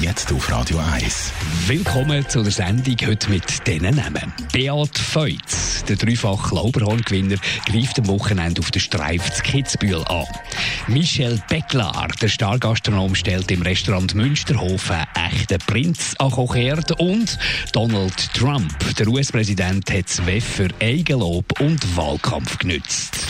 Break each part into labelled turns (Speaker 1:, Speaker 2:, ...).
Speaker 1: Jetzt auf Radio 1.
Speaker 2: Willkommen zu der Sendung heute mit diesen Namen. Beat Feutz, der dreifache Lauberhorn-Gewinner, greift am Wochenende auf den Streif zu Kitzbühel an. Michel Becklar, der Stargastronom, stellt im Restaurant Münsterhof einen echten Prinz an Kochherd. Und Donald Trump, der US-Präsident, hat das für Eigenlob und Wahlkampf genützt.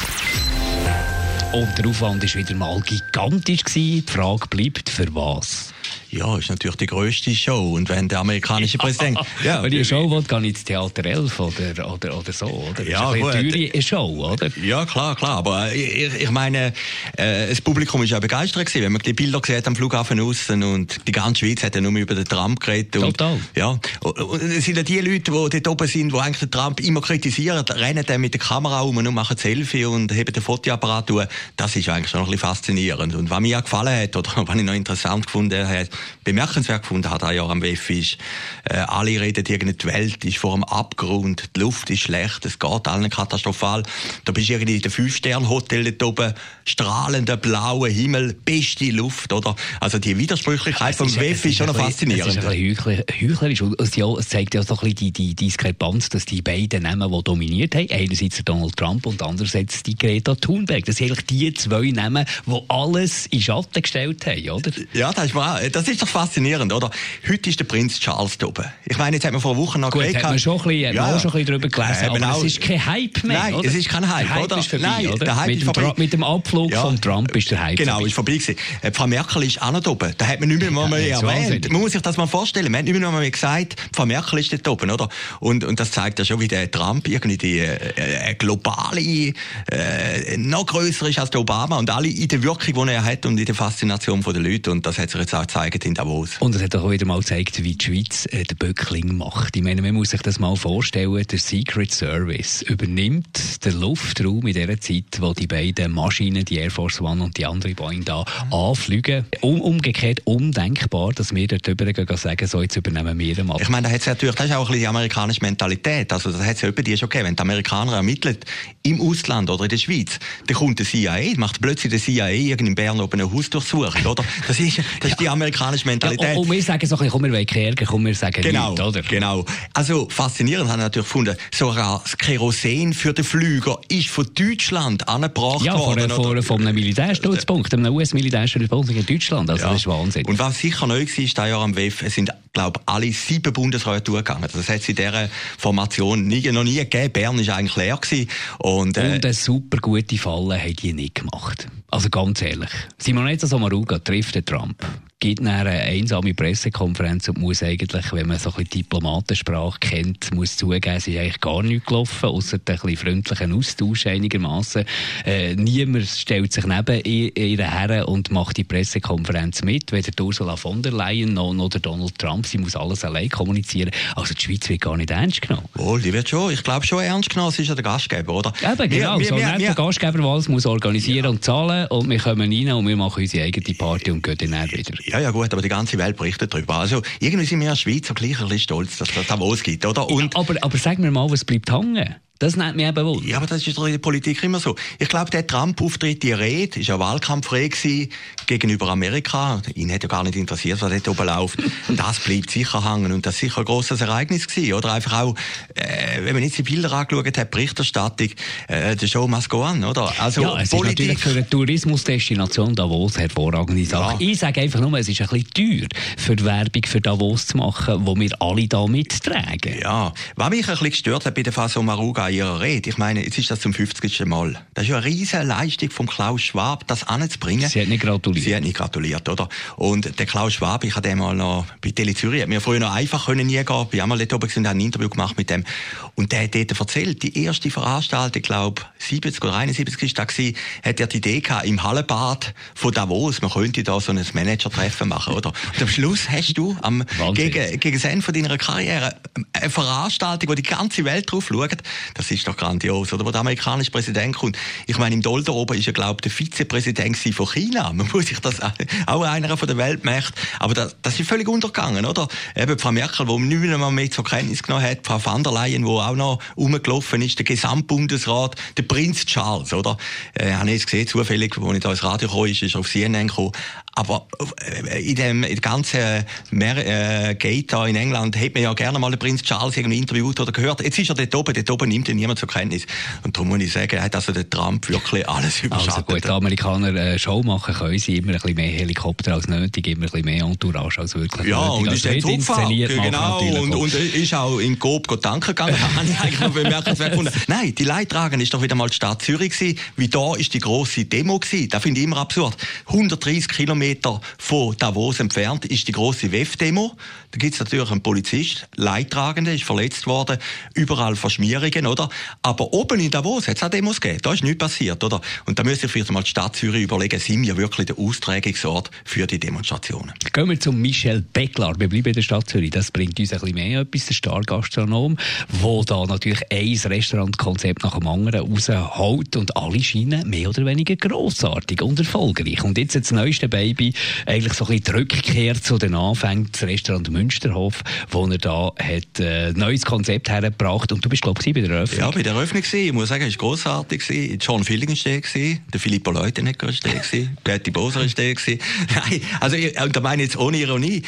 Speaker 2: Und der Aufwand war wieder mal gigantisch. Die Frage bleibt, für was?
Speaker 3: Ja, ist natürlich die grösste Show. Und wenn der amerikanische Präsident.
Speaker 2: ja, wenn ich eine Show will, gehe ich ins Theater 11 oder, oder, oder so. Oder?
Speaker 3: Ja,
Speaker 2: ist eine teure Show, oder?
Speaker 3: Ja, klar, klar. Aber ich, ich meine, äh, das Publikum ist ja begeistert gewesen, wenn man die Bilder sieht am Flughafen außen und die ganze Schweiz hat ja nur über den Trump geredet. Und,
Speaker 2: Total.
Speaker 3: Ja. Und, und es sind ja die Leute, die dort oben sind, die eigentlich den Trump immer kritisieren, rennen dann mit der Kamera um und machen Selfie und heben den Fotoapparat durch. Das ist eigentlich schon ein bisschen faszinierend. Und was mir auch gefallen hat, oder was ich noch interessant gefunden habe, bemerkenswert gefunden hat, Jahr am WEF ist, äh, alle reden irgendwie, die Welt ist vor einem Abgrund, die Luft ist schlecht, es geht allen katastrophal. Da bist du irgendwie in der Fünf-Sterne-Hotel dort oben, strahlender blauer Himmel, beste Luft, oder? Also die Widersprüchlichkeit vom WEF ist schon noch faszinierend.
Speaker 2: Es ist ein heuchlerisch. Es, ja, es zeigt ja so ein bisschen die, die Diskrepanz, dass die beiden Namen, die dominiert haben, einerseits Donald Trump und andererseits die Greta Thunberg, das sind eigentlich die zwei Namen, die alles in Schatten gestellt haben, oder?
Speaker 3: Ja, das ist, wahr. Das ist doch faszinierend, oder? Heute ist der Prinz Charles da oben. Ich meine, jetzt hat man vor Wochen noch
Speaker 2: Gut, hat man schon ein bisschen,
Speaker 3: Ja.
Speaker 2: schon ein bisschen darüber gelesen, aber
Speaker 3: auch-
Speaker 2: es ist kein Hype mehr,
Speaker 3: Nein,
Speaker 2: oder?
Speaker 3: es ist kein Hype,
Speaker 2: der Hype
Speaker 3: oder?
Speaker 2: ist vorbei,
Speaker 3: Nein,
Speaker 2: oder?
Speaker 3: der Hype
Speaker 2: mit,
Speaker 3: ist
Speaker 2: dem
Speaker 3: vorbei.
Speaker 2: Mit dem Abflug
Speaker 3: Ja.
Speaker 2: von Trump ist der Hype
Speaker 3: Genau,
Speaker 2: vorbei.
Speaker 3: ist vorbei gewesen. Äh, Frau Merkel ist auch noch da oben. Da hat man nicht mehr
Speaker 2: Ja,
Speaker 3: mehr erwähnt. Man muss sich das mal vorstellen. Man hat nicht mehr mehr gesagt, Frau Merkel ist dort oben, oder? Und, und das zeigt ja schon, wie der Trump irgendwie die, äh, eine globale, äh, noch grösser ist als der Obama und alle in der Wirkung, die er hat und in der Faszination der Leute. Und das hat sich jetzt auch gezeigt in Davos.
Speaker 2: Und es hat auch wieder mal gezeigt, wie die Schweiz äh, den Böckling macht. Ich meine, man muss sich das mal vorstellen, der Secret Service übernimmt den Luftraum in der Zeit, wo die beiden Maschinen, die Air Force One und die andere Boeing da, anfliegen. Um, umgekehrt undenkbar, dass wir dort drüber sagen, so jetzt übernehmen wir den Mal.
Speaker 3: Ich meine, da hat's natürlich, das ist auch ein bisschen die amerikanische Mentalität. Also, das hat es ja die schon gegeben. Wenn die Amerikaner ermitteln, im Ausland oder in der Schweiz, dann kommt der CIA, macht plötzlich der CIA irgend in Bern oben eine Hausdurchsuchung, oder? Das ist, das ist die amerikanische Mentalität.
Speaker 2: Ja, und, und wir sagen so ein bisschen, komm, wir wollen keinen Ärger, komm, wir sagen
Speaker 3: Genau,
Speaker 2: nichts, oder?
Speaker 3: genau. Also faszinierend habe ich natürlich gefunden, sogar das Kerosin für den Flüger ist von Deutschland angebracht
Speaker 2: Ja, von,
Speaker 3: worden.
Speaker 2: von,
Speaker 3: oder?
Speaker 2: von einem Militärstützpunkt, einem US-Militärstützpunkt in Deutschland. Also,
Speaker 3: Ja.
Speaker 2: das ist Wahnsinn.
Speaker 3: Und was sicher neu war, ist dieses Jahr am WEF, es sind, glaube alle sieben Bundesräte durchgegangen. Das hat es in dieser Formation nie, noch nie gegeben. Bern war eigentlich leer. Gewesen. Und, äh,
Speaker 2: Und eine super gute Falle haben die nicht gemacht. Also ganz ehrlich. Simonetta Sommaruga trifft den Trump, gibt eine einsame Pressekonferenz und muss eigentlich, wenn man so ein bisschen Diplomatensprache kennt, muss zugeben, es ist eigentlich gar nichts gelaufen, außer ein bisschen freundlichen Austausch einigermaßen. Äh, niemand stellt sich neben ihr ihr her und macht die Pressekonferenz mit, weder Ursula von der Leyen noch, noch Donald Trump. Sie muss alles allein kommunizieren. Also die Schweiz wird gar nicht ernst genommen.
Speaker 3: Wohl, die wird schon, ich glaube schon ernst genommen, sie ist ja der Gastgeber, oder?
Speaker 2: Eben, genau.
Speaker 3: Wir,
Speaker 2: so
Speaker 3: wir,
Speaker 2: der Gastgeber, der alles muss organisieren und zahlen und wir kommen rein und wir machen unsere eigene Party und gehen dann wieder.
Speaker 3: Ja, ja gut, aber die ganze Welt berichtet darüber. Also irgendwie sind wir Schweizer gleich ein bisschen stolz, dass das Davos gibt, oder? Und,
Speaker 2: aber, aber sag mir mal, was bleibt hängen? Das nennt mich eben wohl.
Speaker 3: Ja, aber das ist doch in der Politik immer so. Ich glaube, der Trump-Auftritt, die Rede, ist ja Wahlkampfrede gewesen gegenüber Amerika. Ihn hat ja gar nicht interessiert, was dort oben läuft. Das bleibt sicher hängen und das ist sicher ein grosses Ereignis gewesen. Oder einfach auch, äh, wenn man jetzt die Bilder angeschaut hat, Berichterstattung, äh, der Show must go on, oder? Also
Speaker 2: Ja, es ist natürlich für eine Tourismusdestination Davos hervorragende Sache.
Speaker 3: Ja.
Speaker 2: Ich sage einfach nur, es ist ein bisschen teuer, für die Werbung für Davos zu machen, wo wir alle da mittragen.
Speaker 3: Ja, was mich ein bisschen gestört hat bei der Faso Maruga ihrer Rede, ich meine, jetzt ist das zum 50. Mal. Das ist ja eine riesige Leistung von Klaus Schwab, das anzubringen.
Speaker 2: Sie hat nicht gratuliert.
Speaker 3: Sie hat nicht gratuliert, oder? Und der Klaus Schwab, ich habe den mal noch bei Tele Zürich, hat mir früher noch einfach können nie gehen, bin einmal dort oben habe ein Interview gemacht mit dem. Und der hat dort erzählt, die erste Veranstaltung, ich glaube 70 oder 71 ist da gewesen, hat er die Idee gehabt, im Hallenbad von Davos, man könnte da so ein Manager-Treffen machen, oder? Und am Schluss hast du am,
Speaker 2: Wahnsinn.
Speaker 3: gegen, gegen das Ende von deiner Karriere eine Veranstaltung, wo die ganze Welt drauf schaut, Das ist doch grandios. Oder wo der amerikanische Präsident kommt. Ich meine, im Dolder oben ist er, glaube ich, der Vizepräsident von China. Man muss sich das auch einer von der Weltmächte. Aber das, das ist völlig untergegangen, oder? Eben Frau Merkel, die nicht mehr, mehr zur Kenntnis genommen hat, Frau van der Leyen, die auch noch rumgelaufen ist, der Gesamtbundesrat, der Prinz Charles, oder? Äh, habe ich jetzt gesehen, zufällig, als ich da ins Radio kam, ist, ist auf CNN gekommen. Aber äh, in dem in ganzen Mer äh, Gate in England hat man ja gerne mal den Prinz Charles irgendwie interviewt oder gehört. Jetzt ist er dort oben, dort oben nimmt ihn niemand zur Kenntnis. Und darum muss ich sagen, hat also der Trump wirklich alles überschattet.
Speaker 2: Also gut, die Amerikaner äh, Show machen können sie immer ein bisschen mehr Helikopter als nötig, immer ein bisschen mehr Entourage als wirklich
Speaker 3: Ja,
Speaker 2: nötig.
Speaker 3: und
Speaker 2: also
Speaker 3: ist dann inszeniert genau, und, und ist auch in Coop tanken gegangen, habe ich eigentlich noch bemerkenswert gefunden. Nein, die Leidtragende ist doch wieder mal die Stadt Zürich gewesen, wie da ist die grosse Demo gewesen. Das finde ich immer absurd. 130 Kilometer von Davos entfernt ist die grosse WEF-Demo. Da gibt es natürlich einen Polizist, Leidtragende, ist verletzt worden, überall Verschmierungen, oder? Aber oben in Davos hat es auch Demos gegeben. Da ist nichts passiert, oder? Und da müsste ich vielleicht mal die Stadt Zürich überlegen, sind wir wirklich der Austragungsort für die Demonstrationen?
Speaker 2: Gehen wir zum Michel Becklar. Wir bleiben in der Stadt Zürich. Das bringt uns ein bisschen mehr etwas, der Stargastronom, wo da natürlich ein Restaurantkonzept nach dem anderen rausholt und alle scheinen mehr oder weniger grossartig und erfolgreich. Und jetzt das neueste Baby, eigentlich so ein bisschen die Rückkehr zu den Anfängen, das Restaurant Münsterhof, wo er da hat, äh, ein neues Konzept hergebracht und du bist, glaube ich, bei der Eröffnung.
Speaker 3: Ja, bei der Eröffnung gewesen. Ich muss sagen, es war grossartig. John Filling war der Filippo Leutenegger war da, Betty Boser war da. Nein, also, und da meine ich jetzt ohne Ironie,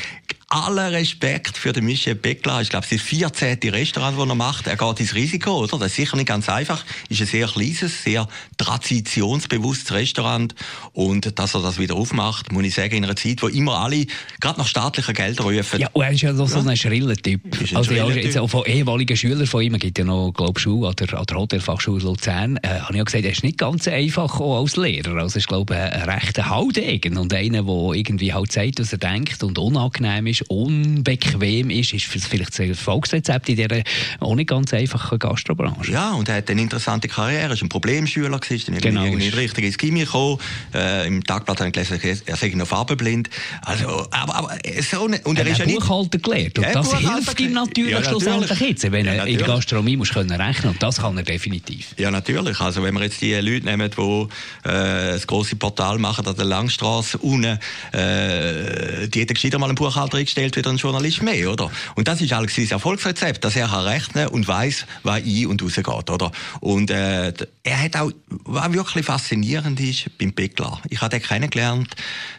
Speaker 3: aller Respekt für den Michel Beckler. Ich glaube, es ist das 14. Restaurant, das er macht. Er geht ins Risiko, oder? Das ist sicher nicht ganz einfach. Ist ein sehr kleines, sehr traditionsbewusstes Restaurant. Und dass er das wieder aufmacht, muss ich sagen, in einer Zeit, wo immer alle, gerade nach staatlichen Geldern rufen.
Speaker 2: Ja, und er ist ja so, ja. so ein schriller Typ. Ein also, ja, jetzt auch von ehemaligen Schülern von ihm, gibt ja noch, glaube ich, Schule an der, an der Hotelfachschule Luzern, äh, habe ich ja gesagt, er ist nicht ganz einfach auch als Lehrer. Also, ich glaube, ein rechter Haudegen und einer, der irgendwie halt sagt, was er denkt und unangenehm ist unbequem ist, ist vielleicht das Erfolgsrezept in dieser auch nicht ganz einfachen Gastrobranche.
Speaker 3: Ja, und er hat eine interessante Karriere, er war ein Problemschüler, gewesen, dann genau, irgendwie nicht richtig ins Gimmi gekommen. Äh, Im Tagblatt habe ich gelesen, er sei noch farbenblind. Also, aber, aber so eine, und
Speaker 2: er, er ist ja nicht... Buchhalter gelernt und das hilft ihm natürlich ja, schlussendlich jetzt, wenn er ja, in der Gastronomie muss können rechnen und das kann er definitiv.
Speaker 3: Ja, natürlich. Also wenn wir jetzt die Leute nehmen, die äh, das große Portal machen an der Langstrasse unten, äh, die hätten gescheiter mal einen Buchhalter eingestellt wieder ein Journalist mehr, oder? Und das ist eigentlich sein Erfolgsrezept, dass er kann rechnen und weiß, was ein- und rausgeht, oder? Und äh, er hat auch, was wirklich faszinierend ist, beim Beckler. Ich habe den kennengelernt,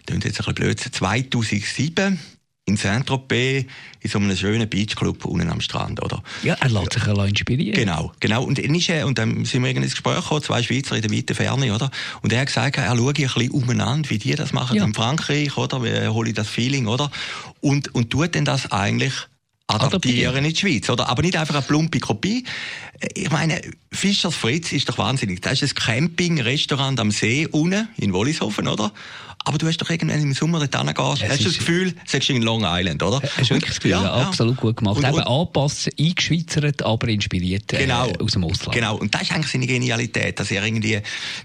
Speaker 3: das ist jetzt ein bisschen blöd, 2007 in Saint-Tropez in so einem schönen Beachclub unten am Strand, oder?
Speaker 2: Ja, er lässt sich ja. inspirieren.
Speaker 3: Genau, genau. Und, und dann sind wir irgendwie ins Gespräch gekommen, zwei Schweizer in der weiten Ferne, oder? Und er hat gesagt, er schaue ein bisschen umeinander, wie die das machen ja. in Frankreich, oder? Wie hole ich das Feeling, oder? Und, und tut denn das eigentlich adaptieren in die Schweiz, oder? Aber nicht einfach eine plumpe Kopie. Ich meine, Fischers Fritz ist doch wahnsinnig. Das ist ein Camping-Restaurant am See unten in Wollishofen, oder? Aber du hast doch irgendwann im Sommer dort hingehst, hast du das Gefühl, sagst du in Long Island, oder?
Speaker 2: Hast du wirklich das Gefühl, ja, ja, absolut gut gemacht. Und, Eben angepasst, eingeschweizert, aber inspiriert äh, genau, aus dem Ausland.
Speaker 3: Genau, und das ist eigentlich seine Genialität, dass er irgendwie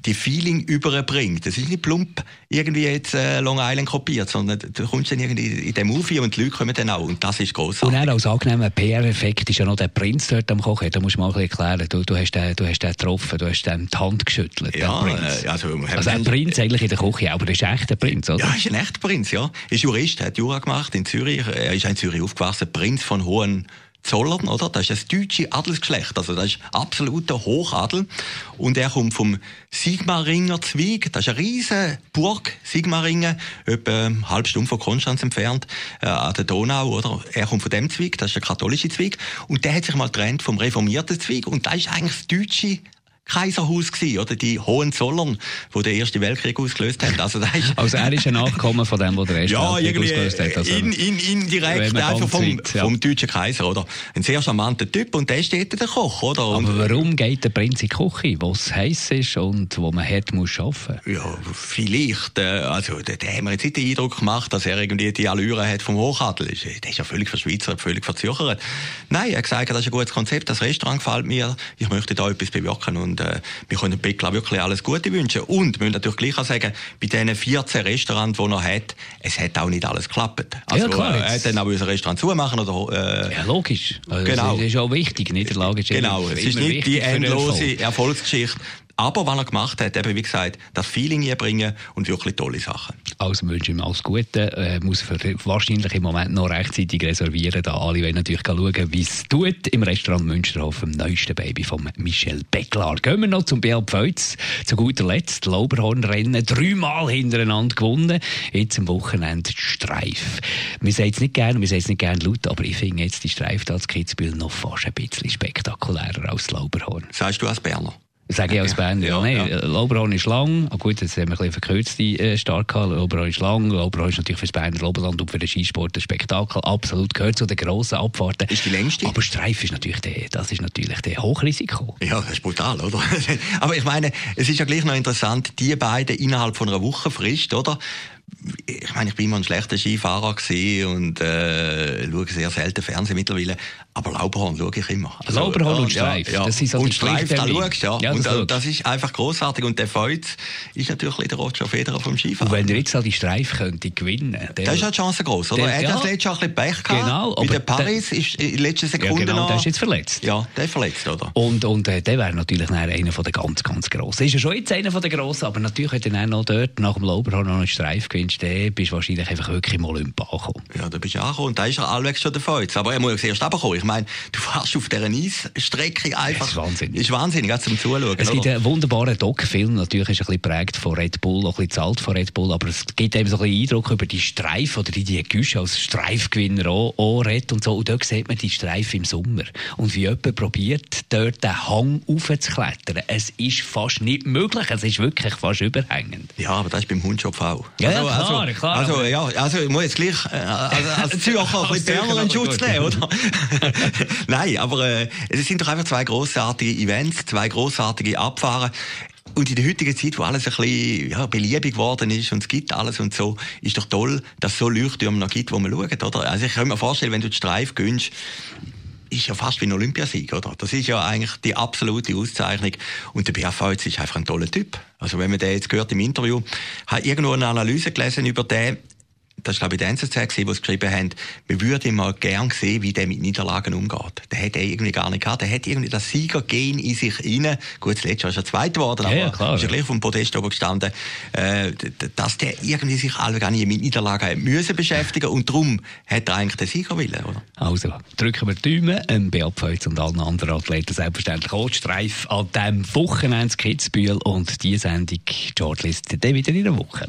Speaker 3: die Feeling überbringt. Das ist nicht plump irgendwie jetzt äh, Long Island kopiert, sondern du kommst dann irgendwie in den Movie und die Leute kommen dann auch und das ist großartig.
Speaker 2: Und auch als angenehmer PR-Effekt ist ja noch der Prinz dort am Kochen, da musst du mal ein bisschen erklären. Du, du, hast den, du hast den getroffen, du hast ihm die Hand geschüttelt.
Speaker 3: Ja, äh, also,
Speaker 2: also ein Prinz eigentlich in der Küche, aber er ist echt der Prinz, oder?
Speaker 3: Ja, ist ein echter Prinz, ja. Ist Jurist, hat Jura gemacht in Zürich. Er ist in Zürich aufgewachsen, Prinz von Hohen Zollern, oder? Das ist das deutsche Adelsgeschlecht. Also, das ist absoluter Hochadel. Und er kommt vom Sigmaringer Zweig. Das ist eine riesige Burg, Sigmaringen, etwa eine halbe Stunde von Konstanz entfernt, äh, an der Donau, oder? Er kommt von dem Zweig, das ist der katholische Zweig. Und der hat sich mal getrennt vom reformierten Zweig. Und das ist eigentlich das deutsche Kaiserhaus gewesen, oder die Hohenzollern, die den Ersten Weltkrieg ausgelöst haben.
Speaker 2: Also, das ist also er ist ein Nachkommen von dem, der den Ersten
Speaker 3: ja,
Speaker 2: Weltkrieg ausgelöst hat. Also,
Speaker 3: in, in, indirekt einfach vom, weit, ja. vom deutschen Kaiser, oder? Ein sehr charmanter Typ und der steht der Koch, oder?
Speaker 2: Und Aber warum geht der Prinz in die Küche, wo es heiß ist und wo man hart muss arbeiten?
Speaker 3: Ja, vielleicht, äh, also da, da haben wir jetzt nicht den Eindruck gemacht, dass er irgendwie die Allüre hat vom Hochadel. Der ist ja völlig verschweizert, völlig verzögert. Nein, er hat gesagt, das ist ein gutes Konzept, das Restaurant gefällt mir, ich möchte da etwas bewirken und Und äh, wir können Beckler wirklich alles Gute wünschen. Und wir müssen natürlich gleich auch sagen, bei diesen 14 Restaurants, die er hat, es hat auch nicht alles geklappt. Also,
Speaker 2: ja, klar,
Speaker 3: äh, er hat dann auch unser Restaurant zumachen oder...
Speaker 2: Äh, ja, logisch. Also
Speaker 3: genau.
Speaker 2: Das ist auch wichtig. Niederlage ist
Speaker 3: Genau, es ist nicht die endlose Erfolgsgeschichte. Aber was er gemacht hat, eben wie gesagt, das Feeling bringen und wirklich tolle Sachen.
Speaker 2: Also wünsche ich ihm alles Gute. Äh, muss wahrscheinlich im Moment noch rechtzeitig reservieren. Da alle wollen natürlich schauen, wie es tut im Restaurant Münsterhof, dem neuesten Baby von Michel Becklar. Gehen wir noch zum Beat Pfeutz. Zu guter Letzt, Lauberhornrennen, dreimal hintereinander gewonnen. Jetzt am Wochenende Streif. Wir sagen es nicht gerne, wir sagen es nicht gerne laut, aber ich finde jetzt die Streif da Kitzbühel noch fast ein bisschen spektakulärer als Lauberhorn.
Speaker 3: Sagst du als Berner?
Speaker 2: Sage ich als Band, ja. ja, ja. Lauberhorn ist lang. Ah, gut, jetzt haben wir ein bisschen verkürzte äh, Start gehabt. Lauberhorn ist lang. Lauberhorn ist natürlich für das Berner Oberland und für den Skisport ein Spektakel. Absolut gehört zu den grossen Abfahrten.
Speaker 3: Ist die längste?
Speaker 2: Aber Streif ist natürlich der, das ist natürlich der Hochrisiko.
Speaker 3: Ja, das ist brutal, oder? Aber ich meine, es ist ja gleich noch interessant, die beiden innerhalb von einer Woche Frist, oder? Ich meine, ich bin immer ein schlechter Skifahrer und äh, schaue sehr selten Fernsehen mittlerweile, aber Lauberhorn schaue ich immer.
Speaker 2: Also, Lauberhorn und Streif,
Speaker 3: ja, ja.
Speaker 2: das ist
Speaker 3: so Und Streif, da schaust ja.
Speaker 2: ja
Speaker 3: und
Speaker 2: das,
Speaker 3: das, ist einfach großartig und der Feuz ist natürlich der Roger Federer vom Skifahren.
Speaker 2: Und wenn er jetzt all die Streif könnte gewinnen,
Speaker 3: dann ist halt die Chance groß, oder? Der, er hat das letzte Jahr ein bisschen Pech gehabt.
Speaker 2: Genau.
Speaker 3: Bei der Paris der, ist in letzter Sekunde
Speaker 2: ja, genau,
Speaker 3: noch...
Speaker 2: der ist jetzt verletzt.
Speaker 3: Ja, der ist verletzt, oder?
Speaker 2: Und, und äh, der wäre natürlich einer von den ganz, ganz Grossen. Ist ja schon jetzt einer von den Grossen, aber natürlich, wenn du noch dort nach dem Lauberhorn noch einen Streif gewinnst, dann bist du wahrscheinlich einfach wirklich im Olymp angekommen.
Speaker 3: Ja, da bist du angekommen und da ist er allwegs schon davon. Aber er muss ja erst runterkommen. Ich meine, du fährst auf dieser Eisstrecke einfach. Das
Speaker 2: ist wahnsinnig.
Speaker 3: ist wahnsinnig, auch zum Zuschauen.
Speaker 2: Es gibt einen wunderbaren Doc-Film, natürlich ist er ein bisschen prägt von Red Bull, auch ein bisschen zahlt von Red Bull, aber es gibt eben so ein bisschen Eindruck über die Streifen oder die, die Güsche als Streifgewinner auch, auch Red und so. Und dort sieht man die Streifen im Sommer. Und wie jemand probiert, dort den Hang aufzuklettern. Es ist fast nicht möglich, es ist wirklich fast überhängend.
Speaker 3: Ja, aber das ist beim Hundjob auch.
Speaker 2: Ja,
Speaker 3: also, also,
Speaker 2: klar.
Speaker 3: Also, ja, also ich muss jetzt gleich äh, also, als Zürcher ein bisschen Berner in Schutz nehmen, oder? Nein, aber äh, es sind doch einfach zwei grossartige Events, zwei grossartige Abfahren. Und in der heutigen Zeit, wo alles ein bisschen ja, beliebig geworden ist und es gibt alles und so, ist doch toll, dass es so Leuchttürme noch gibt, wo man schaut, oder? Also ich kann mir vorstellen, wenn du die Streif gönnst, ist ja fast wie ein Olympiasieg, oder? Das ist ja eigentlich die absolute Auszeichnung. Und der BFV ist einfach ein toller Typ. Also wenn man den jetzt gehört im Interview, hat irgendwo eine Analyse gelesen über den, das war glaube ich der NZZ, die geschrieben haben, wir würden mal gern sehen, wie der mit Niederlagen umgeht. Der hat er irgendwie gar nicht gehabt. Der hat irgendwie das Siegergehen in sich rein. Gut, das letzte Jahr ist er Zweiter geworden, aber
Speaker 2: ja, klar,
Speaker 3: ist ja gleich vom Podest oben gestanden, äh, dass der irgendwie sich alle gar nicht mit Niederlagen müssen beschäftigen und darum hat er eigentlich den Sieger willen, oder?
Speaker 2: Also, drücken wir die Daumen, ähm, Beat und allen anderen Athleten selbstverständlich auch Streif an diesem Wochenende Kitzbühel und die Sendung Shortlist dann wieder in der Woche.